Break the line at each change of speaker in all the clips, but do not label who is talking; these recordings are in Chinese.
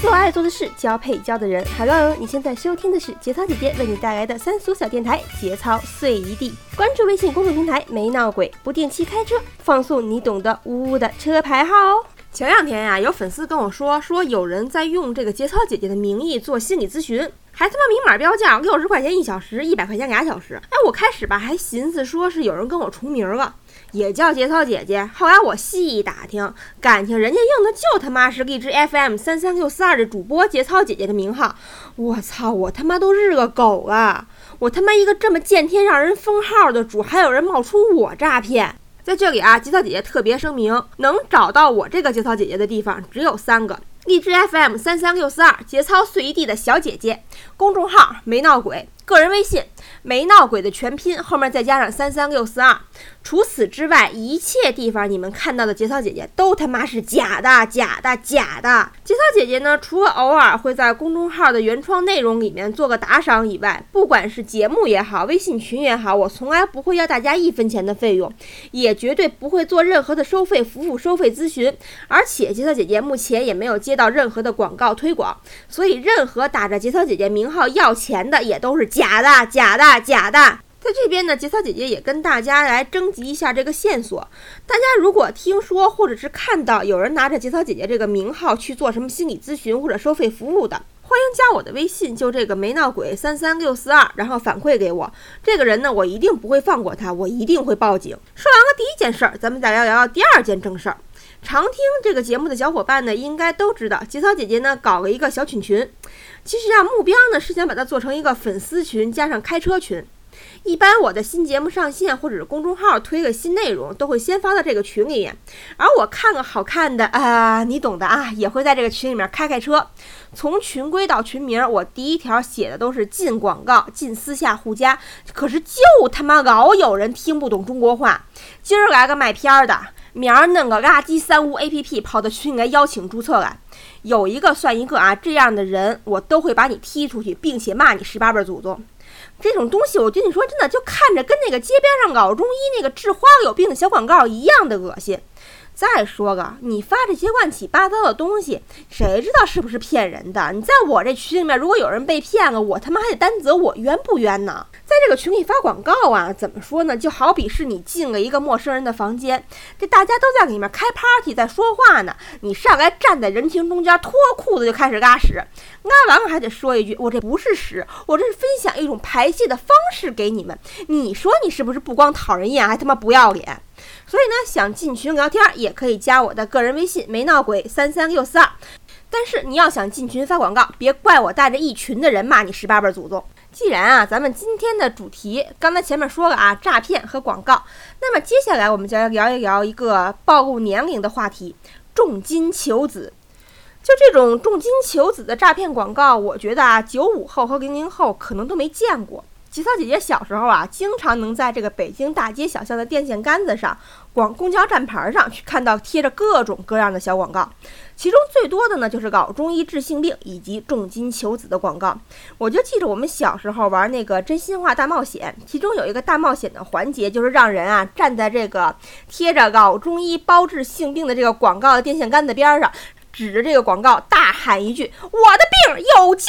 做爱做的事，交配交的人。Hello，你现在收听的是节操姐姐为你带来的三俗小电台《节操碎一地》。关注微信公众平台“没闹鬼”，不定期开车放送你懂的呜呜的车牌号哦。前两天呀，有粉丝跟我说，说有人在用这个节操姐姐的名义做心理咨询，还他妈明码标价六十块钱一小时，一百块钱俩小时。哎，我开始吧还寻思说是有人跟我重名了。也叫节操姐姐，后来我细一打听，感情人家用的就他妈是荔枝 FM 三三六四二的主播节操姐姐的名号。我操，我他妈都日个狗了！我他妈一个这么见天让人封号的主，还有人冒充我诈骗。在这里啊，节操姐姐特别声明，能找到我这个节操姐姐的地方只有三个：荔枝 FM 三三六四二节操碎一地的小姐姐，公众号没闹鬼，个人微信没闹鬼的全拼后面再加上三三六四二。除此之外，一切地方你们看到的节操姐姐都他妈是假的，假的，假的。节操姐姐呢，除了偶尔会在公众号的原创内容里面做个打赏以外，不管是节目也好，微信群也好，我从来不会要大家一分钱的费用，也绝对不会做任何的收费服务、收费咨询。而且节操姐姐目前也没有接到任何的广告推广，所以任何打着节操姐姐名号要钱的也都是假的，假的，假的。在这边呢，节操姐姐也跟大家来征集一下这个线索。大家如果听说或者是看到有人拿着节操姐姐这个名号去做什么心理咨询或者收费服务的，欢迎加我的微信，就这个没闹鬼三三六四二，然后反馈给我。这个人呢，我一定不会放过他，我一定会报警。说完了第一件事儿，咱们再聊聊第二件正事儿。常听这个节目的小伙伴呢，应该都知道，节操姐姐呢搞了一个小群群。其实啊，目标呢是想把它做成一个粉丝群加上开车群。一般我的新节目上线或者是公众号推个新内容，都会先发到这个群里面。而我看个好看的啊，你懂的啊，也会在这个群里面开开车。从群规到群名，我第一条写的都是禁广告、禁私下互加。可是就他妈老有人听不懂中国话。今儿来个卖片儿的，明儿弄个垃圾三无 APP 跑到群里来邀请注册来，有一个算一个啊！这样的人我都会把你踢出去，并且骂你十八辈祖宗。这种东西，我跟你说，真的就看着跟那个街边上老中医那个治花有病的小广告一样的恶心。再说个，你发这些乱七八糟的东西，谁知道是不是骗人的？你在我这群里面，如果有人被骗了，我他妈还得担责，我冤不冤呢？在这个群里发广告啊，怎么说呢？就好比是你进了一个陌生人的房间，这大家都在里面开 party，在说话呢，你上来站在人群中间，脱裤子就开始拉屎，拉完了还得说一句，我这不是屎，我这是分享一种排泄的方式给你们。你说你是不是不光讨人厌，还他妈不要脸？所以呢，想进群聊天也可以加我的个人微信，没闹鬼三三六四二。但是你要想进群发广告，别怪我带着一群的人骂你十八辈祖宗。既然啊，咱们今天的主题刚才前面说了啊，诈骗和广告，那么接下来我们就来聊一聊一个暴露年龄的话题——重金求子。就这种重金求子的诈骗广告，我觉得啊，九五后和零零后可能都没见过。节操姐姐小时候啊，经常能在这个北京大街小巷的电线杆子上、广公交站牌上去看到贴着各种各样的小广告，其中最多的呢就是老中医治性病以及重金求子的广告。我就记着我们小时候玩那个真心话大冒险，其中有一个大冒险的环节，就是让人啊站在这个贴着老中医包治性病的这个广告的电线杆子边上，指着这个广告大喊一句：“我的病有救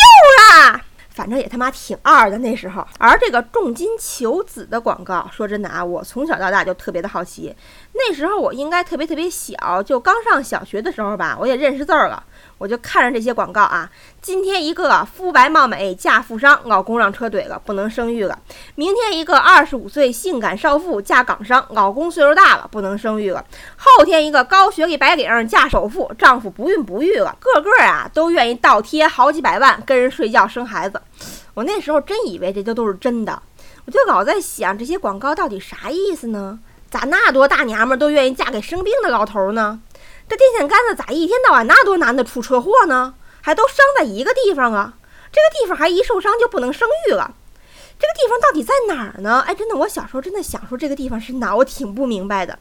啦！”反正也他妈挺二的那时候，而这个重金求子的广告，说真的啊，我从小到大就特别的好奇。那时候我应该特别特别小，就刚上小学的时候吧，我也认识字儿了。我就看着这些广告啊，今天一个肤白貌美嫁富商，老公让车怼了，不能生育了；明天一个二十五岁性感少妇嫁港商，老公岁数大了，不能生育了；后天一个高学历白领嫁首富，丈夫不孕不育了，个个啊都愿意倒贴好几百万跟人睡觉生孩子。我那时候真以为这些都是真的，我就老在想这些广告到底啥意思呢？咋那多大娘们都愿意嫁给生病的老头呢？这电线杆子咋一天到晚那多男的出车祸呢？还都伤在一个地方啊？这个地方还一受伤就不能生育了？这个地方到底在哪儿呢？哎，真的，我小时候真的想说这个地方是哪，我挺不明白的。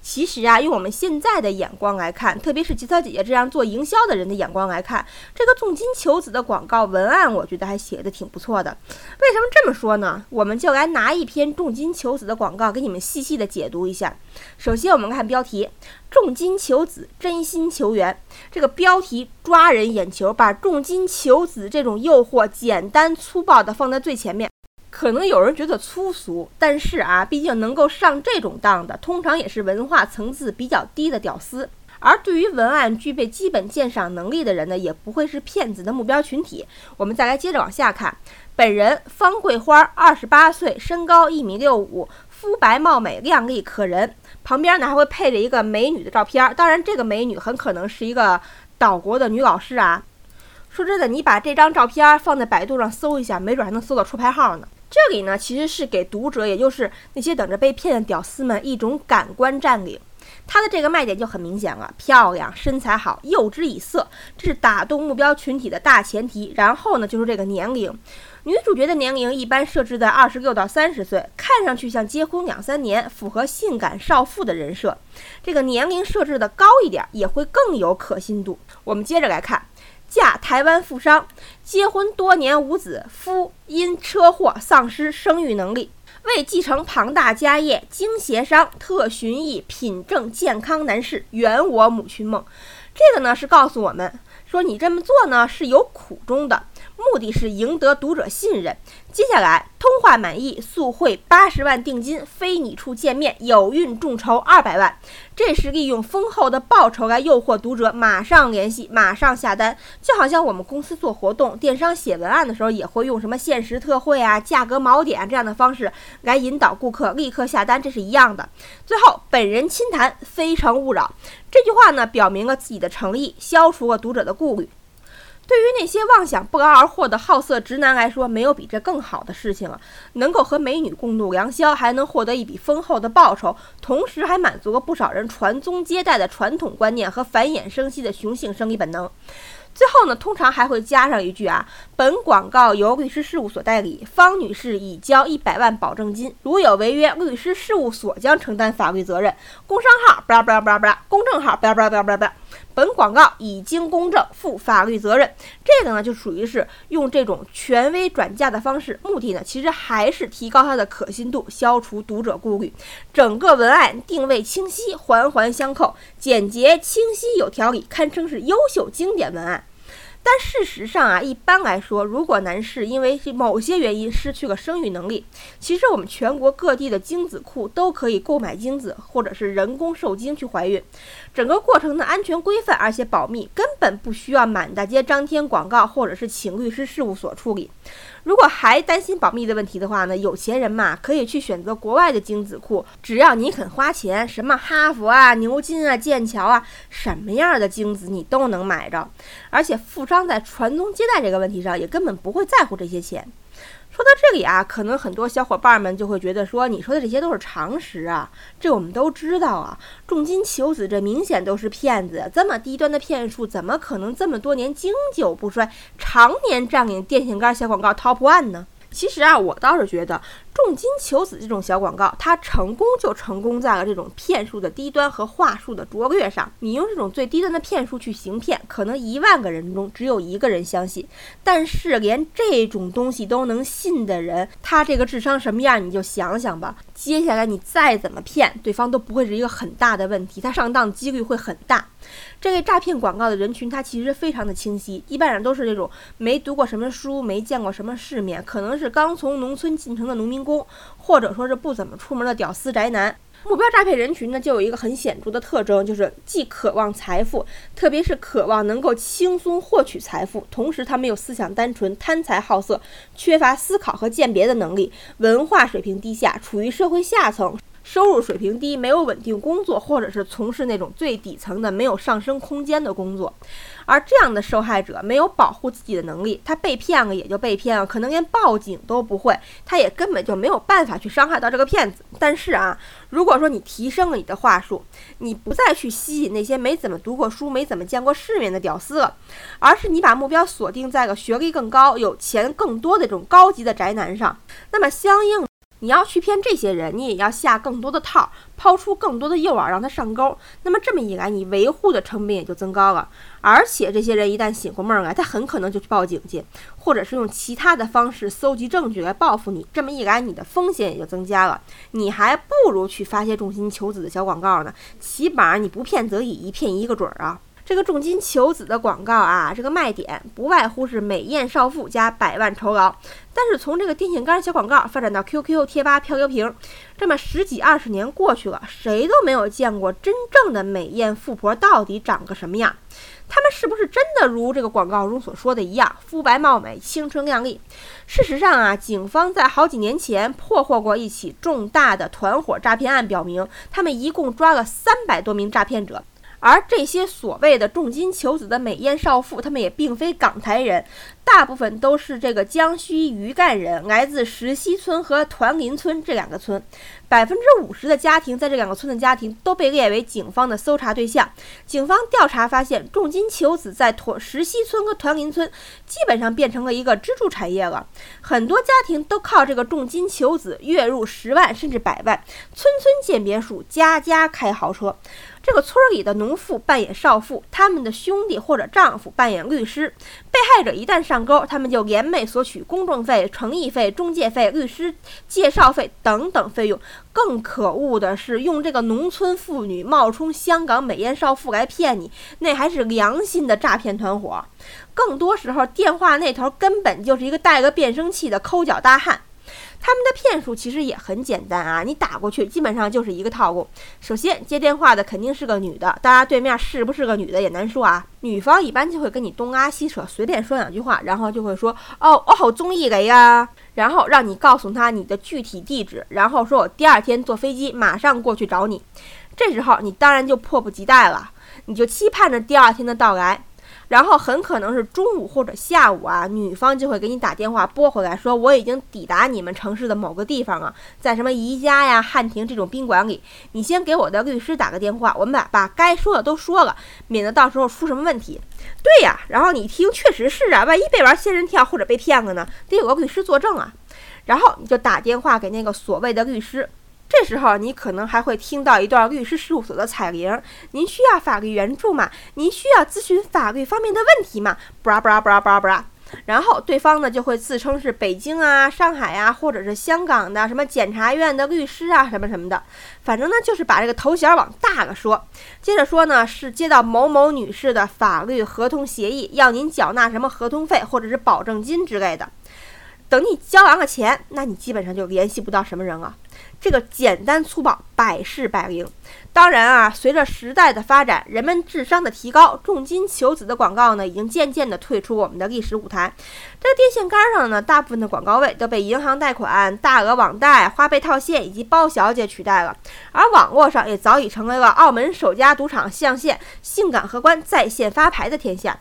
其实啊，用我们现在的眼光来看，特别是吉草姐姐这样做营销的人的眼光来看，这个重金求子的广告文案，我觉得还写的挺不错的。为什么这么说呢？我们就来拿一篇重金求子的广告给你们细细的解读一下。首先，我们看标题：重金求子，真心求缘。这个标题抓人眼球，把重金求子这种诱惑简单粗暴的放在最前面。可能有人觉得粗俗，但是啊，毕竟能够上这种当的，通常也是文化层次比较低的屌丝。而对于文案具备基本鉴赏能力的人呢，也不会是骗子的目标群体。我们再来接着往下看，本人方桂花，二十八岁，身高一米六五，肤白貌美，靓丽可人。旁边呢还会配着一个美女的照片，当然这个美女很可能是一个岛国的女老师啊。说真的，你把这张照片放在百度上搜一下，没准还能搜到车牌号呢。这里呢，其实是给读者，也就是那些等着被骗的屌丝们一种感官占领。它的这个卖点就很明显了：漂亮、身材好、诱之以色，这是打动目标群体的大前提。然后呢，就是这个年龄，女主角的年龄一般设置在二十六到三十岁，看上去像结婚两三年，符合性感少妇的人设。这个年龄设置的高一点，也会更有可信度。我们接着来看。嫁台湾富商，结婚多年无子，夫因车祸丧失生育能力，为继承庞大家业，经协商特寻一品正健康男士，圆我母亲梦。这个呢是告诉我们说，你这么做呢是有苦衷的。目的是赢得读者信任。接下来，通话满意，速汇八十万定金，非你处见面，有孕众筹二百万。这是利用丰厚的报酬来诱惑读者马上联系，马上下单。就好像我们公司做活动，电商写文案的时候，也会用什么限时特惠啊、价格锚点这样的方式来引导顾客立刻下单，这是一样的。最后，本人亲谈，非诚勿扰。这句话呢，表明了自己的诚意，消除了读者的顾虑。对于那些妄想不劳而获的好色直男来说，没有比这更好的事情了。能够和美女共度良宵，还能获得一笔丰厚的报酬，同时还满足了不少人传宗接代的传统观念和繁衍生息的雄性生理本能。最后呢，通常还会加上一句啊，本广告由律师事务所代理，方女士已交一百万保证金，如有违约，律师事务所将承担法律责任。工商号不拉不拉不拉，公证号不拉不拉不拉不拉。本广告已经公证，负法律责任。这个呢，就属于是用这种权威转嫁的方式，目的呢，其实还是提高它的可信度，消除读者顾虑。整个文案定位清晰，环环相扣，简洁清晰有条理，堪称是优秀经典文案。但事实上啊，一般来说，如果男士因为某些原因失去了生育能力，其实我们全国各地的精子库都可以购买精子，或者是人工受精去怀孕。整个过程的安全规范，而且保密，根本不需要满大街张贴广告，或者是请律师事务所处理。如果还担心保密的问题的话呢，有钱人嘛，可以去选择国外的精子库，只要你肯花钱，什么哈佛啊、牛津啊、剑桥啊，什么样的精子你都能买着。而且富商在传宗接代这个问题上，也根本不会在乎这些钱。说到这里啊，可能很多小伙伴们就会觉得说，你说的这些都是常识啊，这我们都知道啊。重金求子，这明显都是骗子，这么低端的骗术，怎么可能这么多年经久不衰，常年占领电线杆小广告 top one 呢？其实啊，我倒是觉得重金求子这种小广告，它成功就成功在了这种骗术的低端和话术的拙劣上。你用这种最低端的骗术去行骗，可能一万个人中只有一个人相信。但是连这种东西都能信的人，他这个智商什么样，你就想想吧。接下来你再怎么骗对方，都不会是一个很大的问题，他上当几率会很大。这类诈骗广告的人群，他其实非常的清晰，一般人都是那种没读过什么书、没见过什么世面，可能是刚从农村进城的农民工，或者说是不怎么出门的屌丝宅男。目标诈骗人群呢，就有一个很显著的特征，就是既渴望财富，特别是渴望能够轻松获取财富，同时他们又思想单纯、贪财好色，缺乏思考和鉴别的能力，文化水平低下，处于社会下层。收入水平低，没有稳定工作，或者是从事那种最底层的没有上升空间的工作。而这样的受害者没有保护自己的能力，他被骗了也就被骗了，可能连报警都不会，他也根本就没有办法去伤害到这个骗子。但是啊，如果说你提升了你的话术，你不再去吸引那些没怎么读过书、没怎么见过世面的屌丝了，而是你把目标锁定在个学历更高、有钱更多的这种高级的宅男上，那么相应。你要去骗这些人，你也要下更多的套，抛出更多的诱饵让他上钩。那么这么一来，你维护的成本也就增高了。而且这些人一旦醒过闷来，他很可能就去报警去，或者是用其他的方式搜集证据来报复你。这么一来，你的风险也就增加了。你还不如去发些重金求子的小广告呢，起码你不骗则已，一骗一个准儿啊。这个重金求子的广告啊，这个卖点不外乎是美艳少妇加百万酬劳。但是从这个电线杆小广告发展到 QQ 贴吧漂流瓶，这么十几二十年过去了，谁都没有见过真正的美艳富婆到底长个什么样。他们是不是真的如这个广告中所说的一样，肤白貌美、青春靓丽？事实上啊，警方在好几年前破获过一起重大的团伙诈骗案，表明他们一共抓了三百多名诈骗者。而这些所谓的重金求子的美艳少妇，她们也并非港台人，大部分都是这个江西余干人，来自石溪村和团林村这两个村。百分之五十的家庭在这两个村的家庭都被列为警方的搜查对象。警方调查发现，重金求子在团石溪村和团林村基本上变成了一个支柱产业了，很多家庭都靠这个重金求子月入十万甚至百万，村村建别墅，家家开豪车。这个村里的农妇扮演少妇，他们的兄弟或者丈夫扮演律师。被害者一旦上钩，他们就联袂索取公证费、诚意费、中介费、律师介绍费等等费用。更可恶的是，用这个农村妇女冒充香港美艳少妇来骗你，那还是良心的诈骗团伙。更多时候，电话那头根本就是一个带个变声器的抠脚大汉。他们的骗术其实也很简单啊，你打过去基本上就是一个套路。首先接电话的肯定是个女的，当然对面是不是个女的也难说啊。女方一般就会跟你东拉西扯，随便说两句话，然后就会说哦，我好中意你呀，然后让你告诉他你的具体地址，然后说我第二天坐飞机马上过去找你。这时候你当然就迫不及待了，你就期盼着第二天的到来。然后很可能是中午或者下午啊，女方就会给你打电话拨回来，说我已经抵达你们城市的某个地方啊，在什么宜家呀、汉庭这种宾馆里，你先给我的律师打个电话，我们把把该说的都说了，免得到时候出什么问题。对呀，然后你听，确实是啊，万一被玩仙人跳或者被骗了呢，得有个律师作证啊。然后你就打电话给那个所谓的律师。这时候你可能还会听到一段律师事务所的彩铃。您需要法律援助吗？您需要咨询法律方面的问题吗？布拉布拉布拉布拉布拉。然后对方呢就会自称是北京啊、上海啊，或者是香港的什么检察院的律师啊，什么什么的。反正呢就是把这个头衔往大了说。接着说呢是接到某某女士的法律合同协议，要您缴纳什么合同费或者是保证金之类的。等你交完了钱，那你基本上就联系不到什么人了。这个简单粗暴，百试百灵。当然啊，随着时代的发展，人们智商的提高，重金求子的广告呢，已经渐渐的退出我们的历史舞台。这电线杆上呢，大部分的广告位都被银行贷款、大额网贷、花呗套现以及包小姐取代了，而网络上也早已成为了澳门首家赌场象线、性感荷官在线发牌的天下。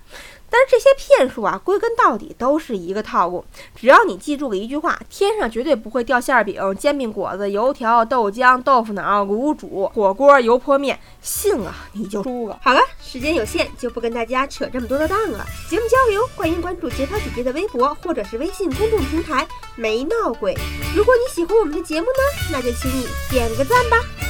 但是这些骗术啊，归根到底都是一个套路。只要你记住了一句话：天上绝对不会掉馅饼、煎饼果子、油条、豆浆、豆腐脑、卤煮、火锅、油泼面，信了你就输了。好了，时间有限，就不跟大家扯这么多的蛋了。节目交流，欢迎关注节操姐姐的微博或者是微信公众平台“没闹鬼”。如果你喜欢我们的节目呢，那就请你点个赞吧。